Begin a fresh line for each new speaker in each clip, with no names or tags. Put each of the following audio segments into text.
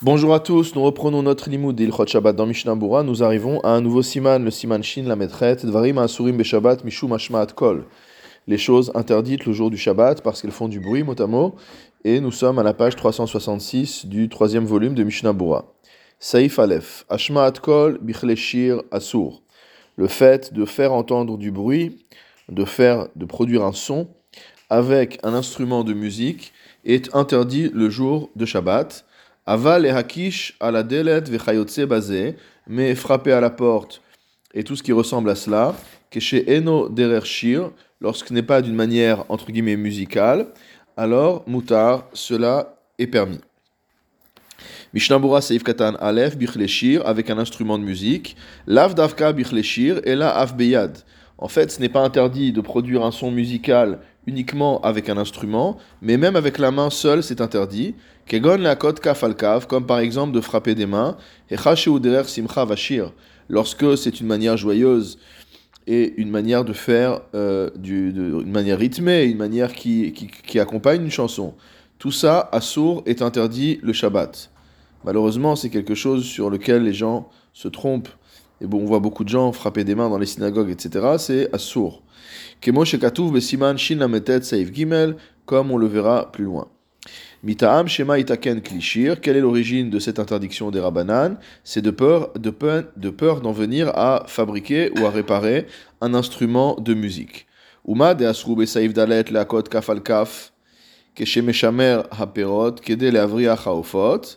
Bonjour à tous, nous reprenons notre limoud d'Ilchot Shabbat dans Mishnah Bura. Nous arrivons à un nouveau siman, le siman Shin la Metret, Dvarim Asurim Be Shabbat Mishum Ashmaat Kol. Les choses interdites le jour du Shabbat parce qu'elles font du bruit, mot à mot. Et nous sommes à la page 366 du troisième volume de Mishnah Bura. Saif Aleph, Ashmaat Kol Bichleshir Asur. Le fait de faire entendre du bruit, de faire, de produire un son avec un instrument de musique est interdit le jour de Shabbat. Aval et hakish à la delet vechayotse basé, mais frapper à la porte et tout ce qui ressemble à cela, que chez eno derer shir, lorsque ce n'est pas d'une manière entre guillemets musicale, alors mutar, cela est permis. Mishnabura Seif Katan Aleph Bichleshir avec un instrument de musique, Lav Davka Bichleshir et la Beyad. En fait, ce n'est pas interdit de produire un son musical uniquement avec un instrument, mais même avec la main seule, c'est interdit. Kegon la kaf al comme par exemple de frapper des mains, et simcha vashir, lorsque c'est une manière joyeuse et une manière de faire, euh, une manière rythmée, une manière qui, qui, accompagne une chanson. Tout ça, à sourd, est interdit le Shabbat. Malheureusement, c'est quelque chose sur lequel les gens se trompent. Et bon, on voit beaucoup de gens frapper des mains dans les synagogues, etc. C'est assour. Gimel, comme on le verra plus loin. Mitaam Shema Itaken Klishir, quelle est l'origine de cette interdiction des Rabbanan C'est de peur de peur de peur d'en venir à fabriquer ou à réparer un instrument de musique. Uma de Asrube Saif Dalet Leakot Kaf Kaf, Keshemeshamer Haperot, Kede Leavria Chaofot.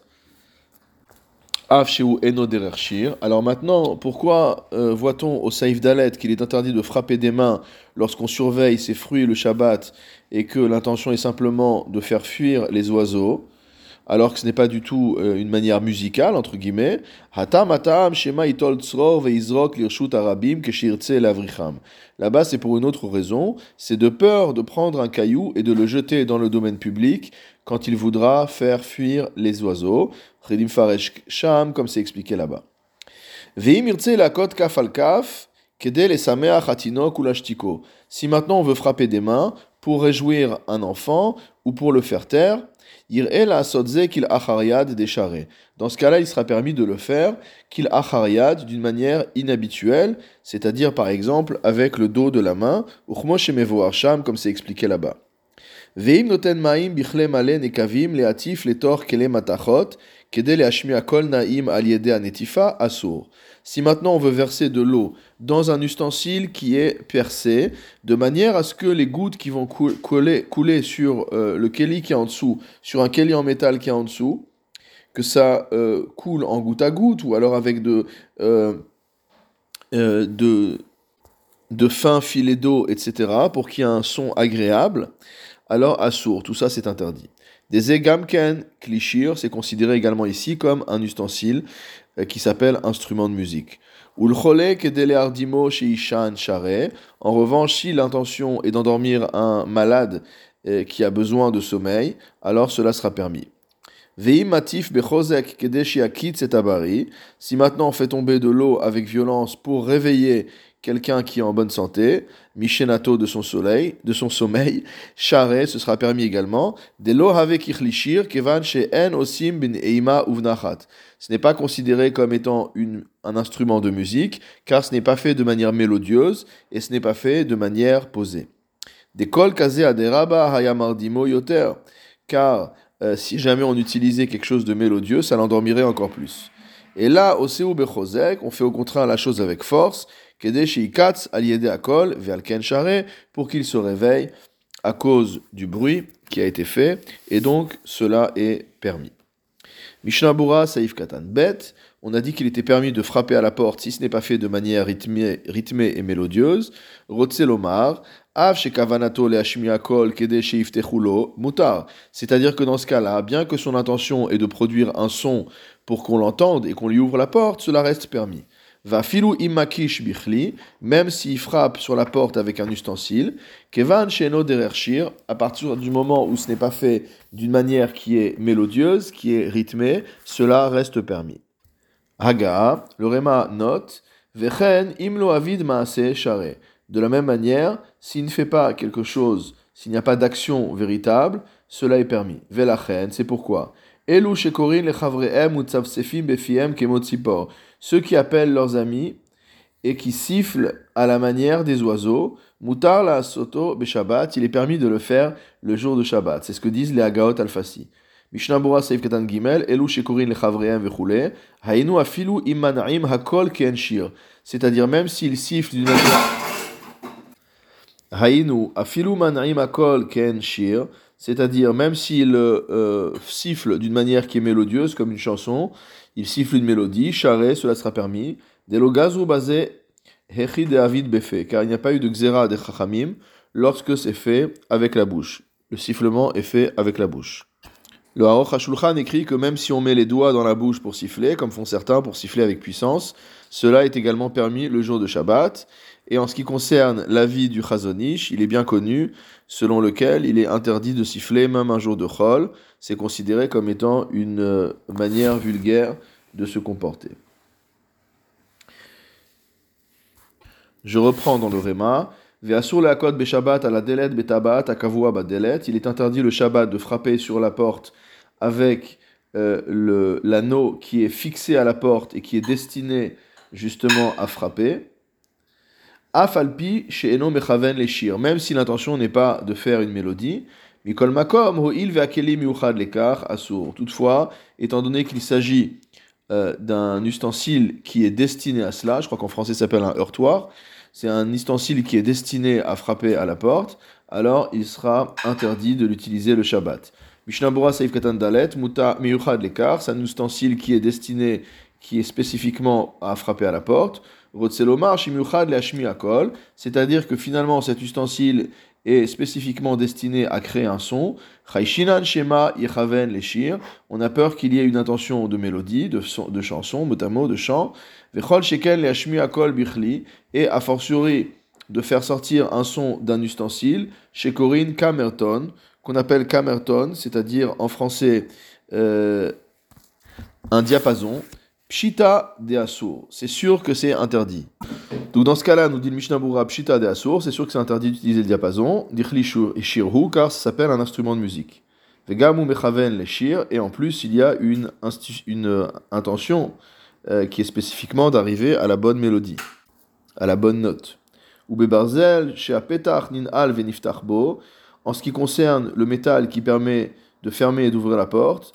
Alors maintenant, pourquoi euh, voit-on au Saïf Dalet qu'il est interdit de frapper des mains lorsqu'on surveille ces fruits le Shabbat et que l'intention est simplement de faire fuir les oiseaux alors que ce n'est pas du tout euh, une manière musicale, entre guillemets? Là-bas, c'est pour une autre raison, c'est de peur de prendre un caillou et de le jeter dans le domaine public quand il voudra faire fuir les oiseaux. Sham, comme c'est expliqué là-bas. Si maintenant on veut frapper des mains pour réjouir un enfant ou pour le faire taire, dans ce cas-là, il sera permis de le faire qu'il achariad d'une manière inhabituelle, c'est-à-dire par exemple avec le dos de la main, comme c'est expliqué là-bas. Si maintenant on veut verser de l'eau dans un ustensile qui est percé, de manière à ce que les gouttes qui vont couler, couler sur euh, le keli qui est en dessous, sur un keli en métal qui est en dessous, que ça euh, coule en goutte à goutte, ou alors avec de, euh, de fins filets d'eau, etc., pour qu'il y ait un son agréable, alors assour, tout ça c'est interdit. Des egamken klishir, c'est considéré également ici comme un ustensile euh, qui s'appelle instrument de musique. En revanche, si l'intention est d'endormir un malade euh, qui a besoin de sommeil, alors cela sera permis. Si maintenant on fait tomber de l'eau avec violence pour réveiller quelqu'un qui est en bonne santé, Mishenato de son soleil, de son sommeil, Share, ce sera permis également, de kevan en osim bin eima uvnachat. Ce n'est pas considéré comme étant un instrument de musique, car ce n'est pas fait de manière mélodieuse et ce n'est pas fait de manière posée. Des kol kaze aderaba hayamardimo yoter, car euh, si jamais on utilisait quelque chose de mélodieux, ça l'endormirait encore plus. Et là, au Seu on fait au contraire la chose avec force, pour qu'il se réveille à cause du bruit qui a été fait, et donc cela est permis. Mishnabura Saif Katan Bet, on a dit qu'il était permis de frapper à la porte si ce n'est pas fait de manière rythmée, et mélodieuse. Rotzelomar, Av Shekavanato Leashmiakol Kede Mutar. C'est-à-dire que dans ce cas-là, bien que son intention est de produire un son pour qu'on l'entende et qu'on lui ouvre la porte, cela reste permis. Va filou imakish bichli, même s'il frappe sur la porte avec un ustensile, kevan sheno derershir, à partir du moment où ce n'est pas fait d'une manière qui est mélodieuse, qui est rythmée, cela reste permis. Haga, le Réma note, vechen imlo avid maase share. De la même manière, s'il ne fait pas quelque chose, s'il n'y a pas d'action véritable, cela est permis. Velachen, c'est pourquoi. Shekorin befiem kemotzipor. Ceux qui appellent leurs amis et qui sifflent à la manière des oiseaux, mutar la soto Shabbat, il est permis de le faire le jour de Shabbat. C'est ce que disent les Agaot al-Fasi. Mishnah Bura Seif Katan Gimel, Elu shekorin lechavreem vechule, hainu afilu imanaim hakol ken shir. C'est-à-dire même s'ils sifflent d'une manière Haïnu, afilu man'im akol ken shir, c'est-à-dire même s'il euh, siffle d'une manière qui est mélodieuse, comme une chanson, il siffle une mélodie, charé, cela sera permis. Delogazu basé hechi de avid befe, car il n'y a pas eu de xéra de chachamim lorsque c'est fait avec la bouche. Le sifflement est fait avec la bouche. Le Haroch HaShulchan écrit que même si on met les doigts dans la bouche pour siffler, comme font certains pour siffler avec puissance, cela est également permis le jour de Shabbat. Et en ce qui concerne l'avis du Chazonish, il est bien connu, selon lequel il est interdit de siffler même un jour de Chol. C'est considéré comme étant une euh, manière vulgaire de se comporter. Je reprends dans le Réma. Il est interdit le Shabbat de frapper sur la porte avec euh, l'anneau qui est fixé à la porte et qui est destiné justement à frapper. Afalpi chez Eno Mechaven les shir, même si l'intention n'est pas de faire une mélodie. Mikol Makom, Ho'il ve'akeli miuchad lekar asur. Toutefois, étant donné qu'il s'agit euh, d'un ustensile qui est destiné à cela, je crois qu'en français ça s'appelle un heurtoir, c'est un ustensile qui est destiné à frapper à la porte, alors il sera interdit de l'utiliser le Shabbat. Mishnabura Saif Katan Dalet, Muta Miuchad lekar, c'est un ustensile qui est destiné, qui est spécifiquement à frapper à la porte c'est-à-dire que finalement cet ustensile est spécifiquement destiné à créer un son. Shema On a peur qu'il y ait une intention de mélodie, de, de chanson, mot de chant. Et a fortiori de faire sortir un son d'un ustensile. Chez Corinne, Camerton, qu'on appelle Camerton, c'est-à-dire en français euh, un diapason. Pshita de Asur. C'est sûr que c'est interdit. Donc dans ce cas-là, nous dit le Mishnah Bura Pshita de Asur, c'est sûr que c'est interdit d'utiliser le diapason, Dichli et Shirhu, car ça s'appelle un instrument de musique. Vegamu Mechaven le Shir, et en plus il y a une, euh, intention euh, qui est spécifiquement d'arriver à la bonne mélodie, à la bonne note. Ou en ce qui concerne le métal qui permet de fermer et d'ouvrir la porte,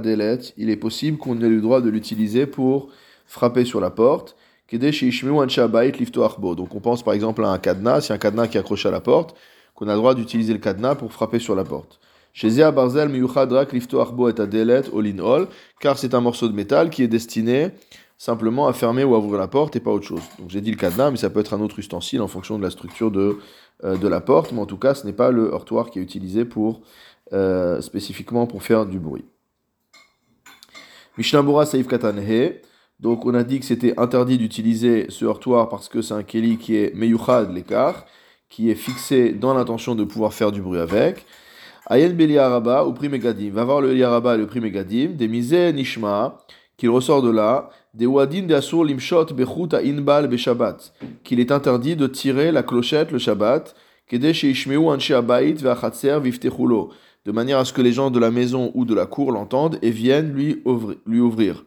Delette, il est possible qu'on ait le droit de l'utiliser pour frapper sur la porte. Donc on pense par exemple à un cadenas, c'est un cadenas qui est accroché à la porte, qu'on a le droit d'utiliser le cadenas pour frapper sur la porte. Car c'est un morceau de métal qui est destiné simplement à fermer ou à ouvrir la porte et pas autre chose. Donc j'ai dit le cadenas, mais ça peut être un autre ustensile en fonction de la structure de, euh, de la porte, mais en tout cas ce n'est pas le heurtoir qui est utilisé pour euh, spécifiquement pour faire du bruit. Mishnabura Saif Katanhe. Donc on a dit que c'était interdit d'utiliser ce heurtoir parce que c'est un keli qui est meyuchad l'écart, qui est fixé dans l'intention de pouvoir faire du bruit avec. Ayen Beli Araba ou Primegadim. Va voir le Yaraba et le Primegadim. Des misé Nishma, qu'il ressort de là. Des Wadin de Asur Limshot Bechut Inbal Beshabbat. Qu'il est interdit de tirer la clochette le Shabbat. Kedesh Ishmeu Anshe Abayit Ve'achatzer Viftechulo de manière à ce que les gens de la maison ou de la cour l'entendent et viennent lui ouvrir.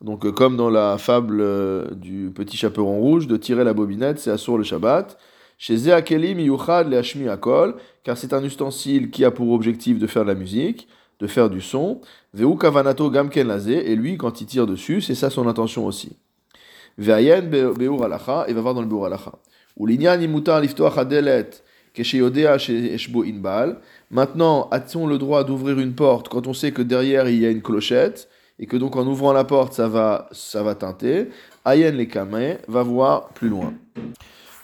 Donc euh, comme dans la fable euh, du petit chaperon rouge, de tirer la bobinette, c'est assour le Shabbat. Chez Zeakelim Yuchad le Akol, car c'est un ustensile qui a pour objectif de faire de la musique, de faire du son. Veu Kavanato Gamken et lui, quand il tire dessus, c'est ça son intention aussi. Ve'ayen Beur Alacha, et va voir dans le Beur Alacha. Ou l'inyan imutar liftoach adelet, kesheyodea shebo inbal, Maintenant, a-t-on le droit d'ouvrir une porte quand on sait que derrière il y a une clochette et que donc en ouvrant la porte ça va, ça va teinter? Ayen les kameh va voir plus loin.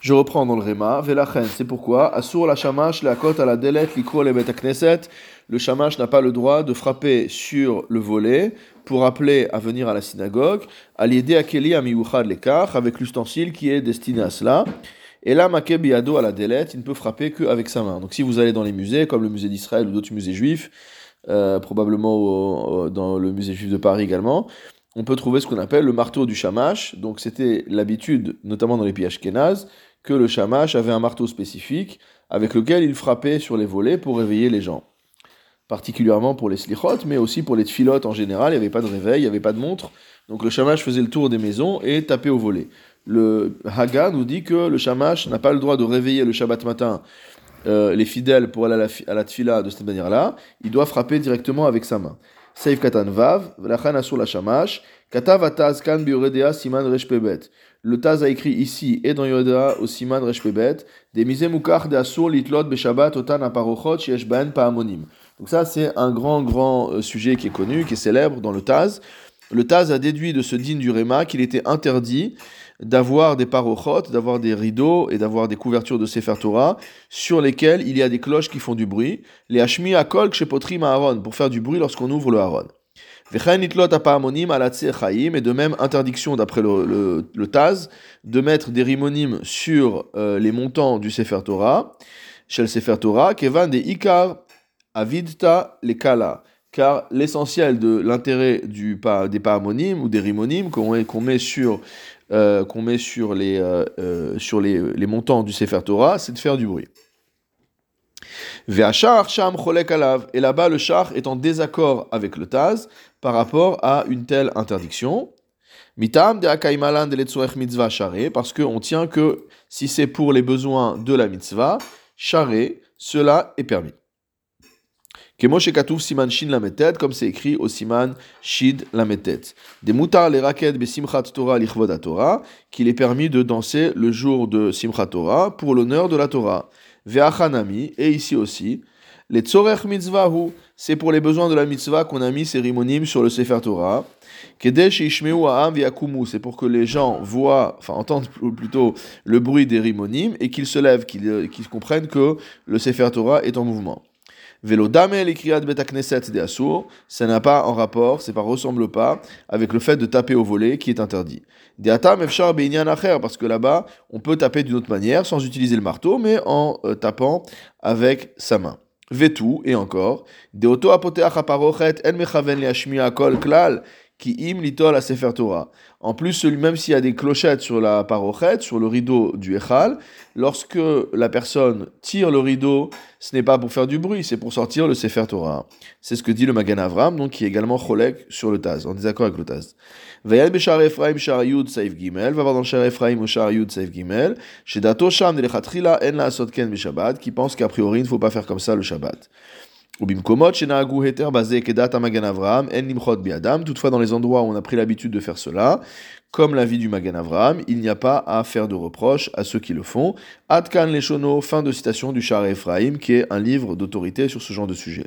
Je reprends dans le Réma, Velachen, c'est pourquoi, Asur la shamash, la à la delet, l'ikro le knesset, le shamash n'a pas le droit de frapper sur le volet pour appeler à venir à la synagogue, à l'aider à Keli à l'écart, avec l'ustensile qui est destiné à cela. Et là, Makebiado à la délette, il ne peut frapper qu'avec sa main. Donc si vous allez dans les musées, comme le musée d'Israël ou d'autres musées juifs, euh, probablement dans le musée juif de Paris également, on peut trouver ce qu'on appelle le marteau du shamash. Donc c'était l'habitude, notamment dans les pays ashkénazes, que le shamash avait un marteau spécifique avec lequel il frappait sur les volets pour réveiller les gens. particulièrement pour les slichot, mais aussi pour les tfilotes en général. Il n'y avait pas de réveil, il n'y avait pas de montre. Donc le shamash faisait le tour des maisons et tapait au volet. Le Haga nous dit que le shamash n'a pas le droit de réveiller le Shabbat matin euh, les fidèles pour aller à la, à la tfila de cette manière-là. Il doit frapper directement avec sa main. Seif katan vav, asur la shamash, katav ataz kan bioredea siman reshpebet. Le Taz a écrit ici et dans Yoda au Siman Reshpebet, des mukach de asur litlot beshabbat otan aparochot sheyesh ben pa'amonim. Donc ça c'est un grand grand euh, sujet qui est connu, qui est célèbre dans le Taz. Le Taz a déduit de ce din du Réma qu'il était interdit d'avoir des parochot, d'avoir des rideaux et d'avoir des couvertures de Sefer Torah sur lesquelles il y a des cloches qui font du bruit. Les hashmi akol kshepotrim Aaron, pour faire du bruit lorsqu'on ouvre le Aaron. Et de même, interdiction d'après le, le, Taz de mettre des rimonim sur euh, les montants du Sefer Torah, chez le Sefer Torah, kevan de ikar avidta le kala car l'essentiel de l'intérêt du, des paramonymes ou des rimonymes qu'on met sur, euh, qu'on met sur, les, euh, euh, sur les, les, montants du Sefer Torah, c'est de faire du bruit. Et là-bas, le char est en désaccord avec le Taz par rapport à une telle interdiction. Mitam de parce qu'on tient que si c'est pour les besoins de la mitzvah, charé, cela est permis siman shin lametet, comme c'est écrit au siman shid lametet. Des mutar les raquettes besimchat Torah lichvod Torah, qu'il est permis de danser le jour de simchat Torah pour l'honneur de la Torah. Ve'achanami, et ici aussi, les tzorech mitzvahu, c'est pour les besoins de la mitzvah qu'on a mis ces rimonim sur le sefer Torah. Kedesh ishmeu ha'am v'yakumu, c'est pour que les gens voient, enfin entendent plutôt le bruit des rimonim et qu'ils se lèvent, qu'ils comprennent que le sefer Torah est en mouvement. Ça n'a pas en rapport, c'est pas ressemble pas avec le fait de taper au volet qui est interdit. Parce que là-bas, on peut taper d'une autre manière, sans utiliser le marteau, mais en euh, tapant avec sa main. Vetu, et encore, Deoto apoteach en mechaven liashmiya kol klal, qui im litol à Sefer Torah. En plus, même s'il y a des clochettes sur la parochette, sur le rideau du Echal, lorsque la personne tire le rideau, ce n'est pas pour faire du bruit, c'est pour sortir le Sefer Torah. C'est ce que dit le Magan Avram, donc qui est également cholek sur le Taz, en désaccord avec le Taz. Vayal beshar Ephraim shar yud saif gimel, va voir dans shar Ephraim ou shar yud saif gimel, sham de en la asotken beshabbat, qui pense qu'a priori il ne faut pas faire comme ça le Shabbat. Toutefois, dans les endroits où on a pris l'habitude de faire cela, comme la vie du Magan Avram, il n'y a pas à faire de reproches à ceux qui le font. Adkan Leshono, fin de citation du Char Ephraim, qui est un livre d'autorité sur ce genre de sujet.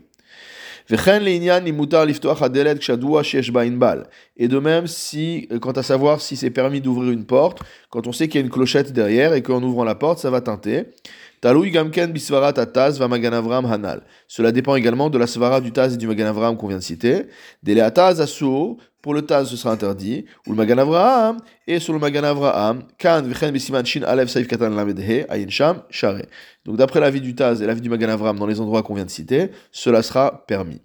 Et de même, si, quant à savoir si c'est permis d'ouvrir une porte, quand on sait qu'il y a une clochette derrière et qu'en ouvrant la porte, ça va teinter. Gamken bisvarat ataz va maganavram hanal. Cela dépend également de la svara du taz et du maganavram qu'on vient de citer. Dele ataz asur, pour le Taz, ce sera interdit. Ou le Magan Avraham, et sur le Magan Avraham, Kan v'chen bisiman shin alev saif katan lamedhe, ayin sham, share. Donc d'après l'avis du Taz et l'avis du Magan Avraham dans les endroits qu'on vient de citer, cela sera permis.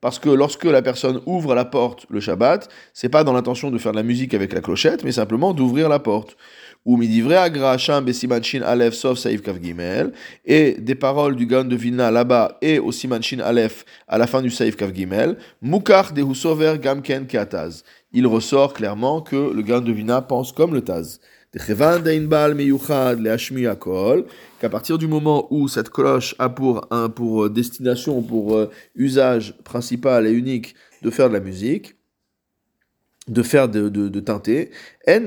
Parce que lorsque la personne ouvre la porte le Shabbat, c'est pas dans l'intention de faire de la musique avec la clochette, mais simplement d'ouvrir la porte ou saif kav gimel, et des paroles du Gan de Vilna là-bas et au simanchin alef à la fin du saif kav gimel, mukar de gamken keataz. Il ressort clairement que le Gan de Vilna pense comme le Taz. Qu'à partir du moment où cette cloche a pour, un, pour destination, pour euh, usage principal et unique de faire de la musique, de faire de, de, de teinter. Il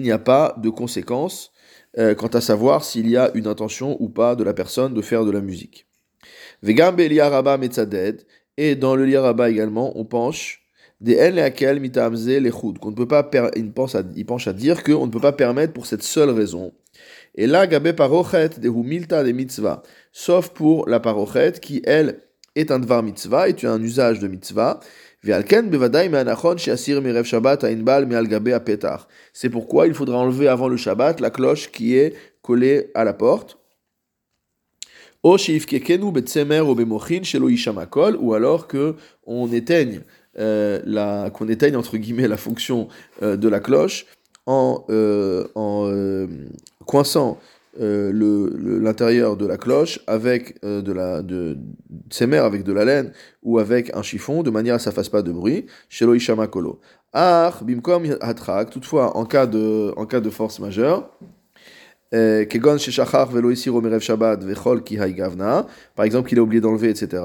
n'y a pas de conséquences euh, quant à savoir s'il y a une intention ou pas de la personne de faire de la musique. Et dans le liaraba également, on penche Qu'on ne peut pas, il, pense il penche à dire qu'on ne peut pas permettre pour cette seule raison. Et là, gabe parochet de humilta de mitzvah. Sauf pour la parochet qui, elle, est un dvar mitzvah, est un usage de mitzvah. C'est pourquoi il faudra enlever avant le Shabbat la cloche qui est collée à la porte. Ou alors que on éteigne, la, qu'on éteigne entre guillemets la fonction euh, de la cloche en, euh, en coinçant euh, l'intérieur de la cloche avec euh, de la de, ses avec de la laine ou avec un chiffon de manière à que ça fasse pas de bruit. Shelo ishama kolo. Bimkom hatrak. Toutefois, en cas de en cas de force majeure. Euh, kegon sheshachar velo isiro merev shabbat vechol ki gavna. Par exemple, qu'il a oublié d'enlever, etc.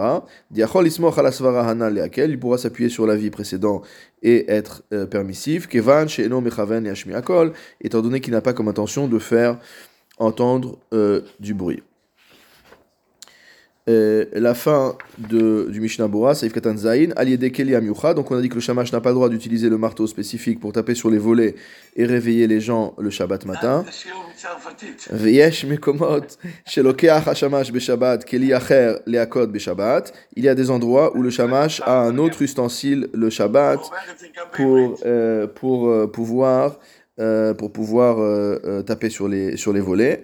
Diachol ismoch alasvara hanal leakel. Il pourra s'appuyer sur la vie précédente et être permissif. Kevan she'eno mechaven yashmi akol. Étant donné qu'il n'a pas comme intention de faire entendre euh, du bruit. Euh, la fin de, du Mishnah Bora, Saif Katan Zain, Keli Donc on a dit que le shamash n'a pas le droit d'utiliser le marteau spécifique pour taper sur les volets et réveiller les gens le Shabbat matin. Beshabbat. Il y a des endroits où le shamash a un autre ustensile le Shabbat pour, euh, pour pouvoir euh, pour pouvoir euh, euh, taper sur les, sur les volets.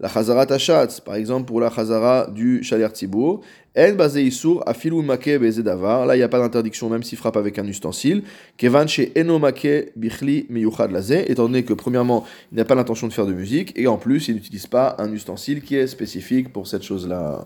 la Chazara Tachatz, par exemple pour la Chazara du Shaler Tzibour, En basé Issour, Afilou Make Davar, là il n'y a pas d'interdiction même s'il frappe avec un ustensile, Kevan chez Eno Make Bichli Meyuchad Lazé, étant donné que premièrement il n'a pas l'intention de faire de musique, et en plus il n'utilise pas un ustensile qui est spécifique pour cette chose-là.